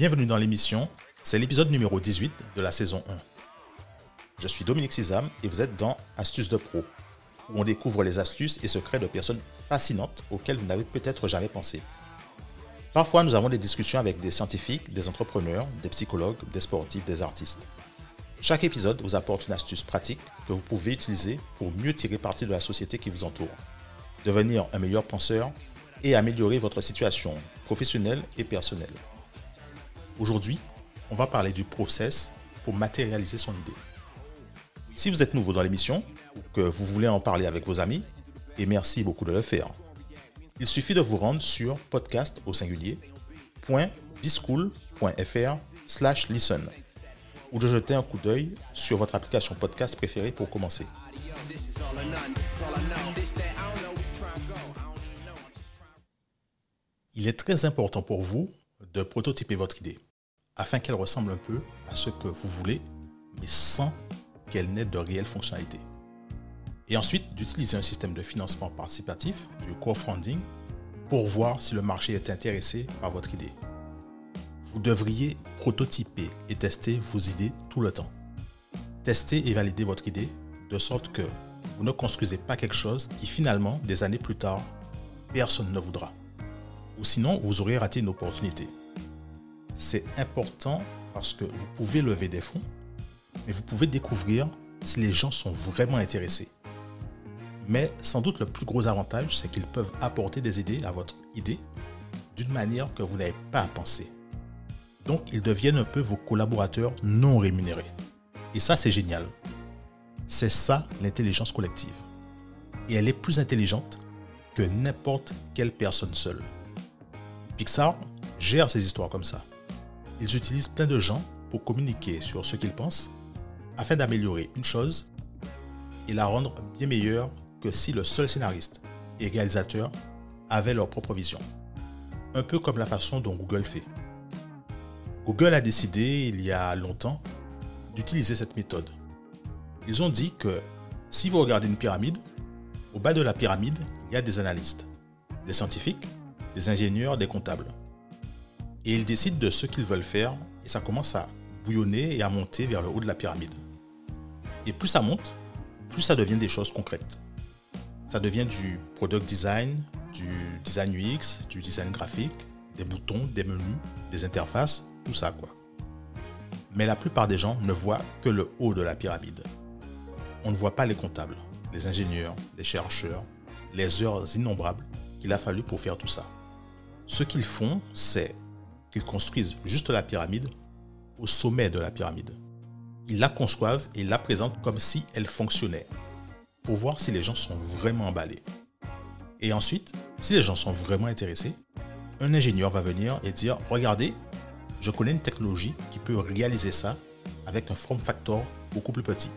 Bienvenue dans l'émission, c'est l'épisode numéro 18 de la saison 1. Je suis Dominique Sizam et vous êtes dans Astuces de Pro, où on découvre les astuces et secrets de personnes fascinantes auxquelles vous n'avez peut-être jamais pensé. Parfois, nous avons des discussions avec des scientifiques, des entrepreneurs, des psychologues, des sportifs, des artistes. Chaque épisode vous apporte une astuce pratique que vous pouvez utiliser pour mieux tirer parti de la société qui vous entoure, devenir un meilleur penseur et améliorer votre situation professionnelle et personnelle. Aujourd'hui, on va parler du process pour matérialiser son idée. Si vous êtes nouveau dans l'émission ou que vous voulez en parler avec vos amis, et merci beaucoup de le faire, il suffit de vous rendre sur podcast au singulier .bischool.fr slash listen ou de jeter un coup d'œil sur votre application podcast préférée pour commencer. Il est très important pour vous de prototyper votre idée afin qu'elle ressemble un peu à ce que vous voulez, mais sans qu'elle n'ait de réelle fonctionnalité. Et ensuite, d'utiliser un système de financement participatif, du crowdfunding, pour voir si le marché est intéressé par votre idée. Vous devriez prototyper et tester vos idées tout le temps. Tester et valider votre idée de sorte que vous ne construisez pas quelque chose qui finalement, des années plus tard, personne ne voudra. Ou sinon, vous aurez raté une opportunité. C'est important parce que vous pouvez lever des fonds, mais vous pouvez découvrir si les gens sont vraiment intéressés. Mais sans doute le plus gros avantage, c'est qu'ils peuvent apporter des idées à votre idée d'une manière que vous n'avez pas à penser. Donc, ils deviennent un peu vos collaborateurs non rémunérés. Et ça, c'est génial. C'est ça l'intelligence collective. Et elle est plus intelligente que n'importe quelle personne seule. Pixar gère ces histoires comme ça. Ils utilisent plein de gens pour communiquer sur ce qu'ils pensent afin d'améliorer une chose et la rendre bien meilleure que si le seul scénariste et réalisateur avaient leur propre vision. Un peu comme la façon dont Google fait. Google a décidé il y a longtemps d'utiliser cette méthode. Ils ont dit que si vous regardez une pyramide, au bas de la pyramide, il y a des analystes, des scientifiques, des ingénieurs, des comptables. Et ils décident de ce qu'ils veulent faire et ça commence à bouillonner et à monter vers le haut de la pyramide. Et plus ça monte, plus ça devient des choses concrètes. Ça devient du product design, du design UX, du design graphique, des boutons, des menus, des interfaces, tout ça quoi. Mais la plupart des gens ne voient que le haut de la pyramide. On ne voit pas les comptables, les ingénieurs, les chercheurs, les heures innombrables qu'il a fallu pour faire tout ça. Ce qu'ils font, c'est qu'ils construisent juste la pyramide au sommet de la pyramide. Ils la conçoivent et la présentent comme si elle fonctionnait pour voir si les gens sont vraiment emballés. Et ensuite, si les gens sont vraiment intéressés, un ingénieur va venir et dire, regardez, je connais une technologie qui peut réaliser ça avec un form factor beaucoup plus petit.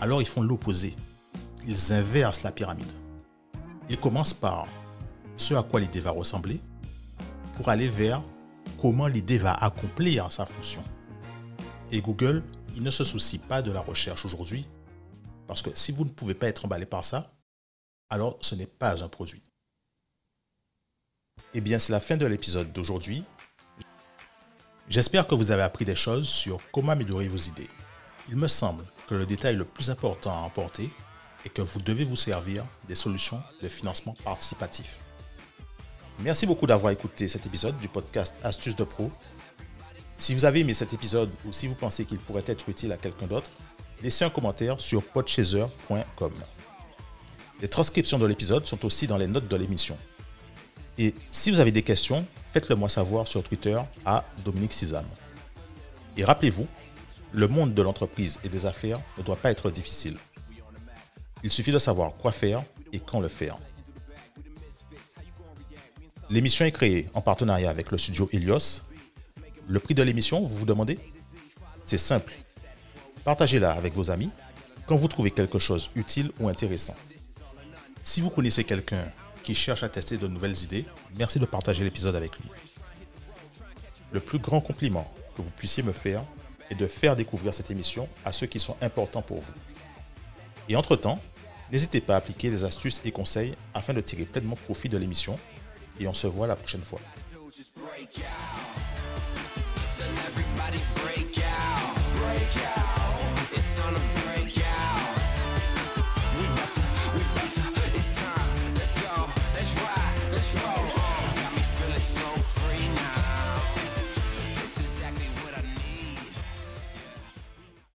Alors ils font l'opposé. Ils inversent la pyramide. Ils commencent par ce à quoi l'idée va ressembler pour aller vers comment l'idée va accomplir sa fonction. Et Google, il ne se soucie pas de la recherche aujourd'hui, parce que si vous ne pouvez pas être emballé par ça, alors ce n'est pas un produit. Eh bien, c'est la fin de l'épisode d'aujourd'hui. J'espère que vous avez appris des choses sur comment améliorer vos idées. Il me semble que le détail le plus important à emporter est que vous devez vous servir des solutions de financement participatif. Merci beaucoup d'avoir écouté cet épisode du podcast Astuces de Pro. Si vous avez aimé cet épisode ou si vous pensez qu'il pourrait être utile à quelqu'un d'autre, laissez un commentaire sur podchaser.com. Les transcriptions de l'épisode sont aussi dans les notes de l'émission. Et si vous avez des questions, faites-le moi savoir sur Twitter à Dominique Sizam. Et rappelez-vous, le monde de l'entreprise et des affaires ne doit pas être difficile. Il suffit de savoir quoi faire et quand le faire. L'émission est créée en partenariat avec le studio Helios. Le prix de l'émission, vous vous demandez? C'est simple Partagez-la avec vos amis quand vous trouvez quelque chose utile ou intéressant. Si vous connaissez quelqu'un qui cherche à tester de nouvelles idées, merci de partager l'épisode avec lui. Le plus grand compliment que vous puissiez me faire est de faire découvrir cette émission à ceux qui sont importants pour vous. Et entre-temps, n'hésitez pas à appliquer des astuces et conseils afin de tirer pleinement profit de l'émission et on se voit la prochaine fois.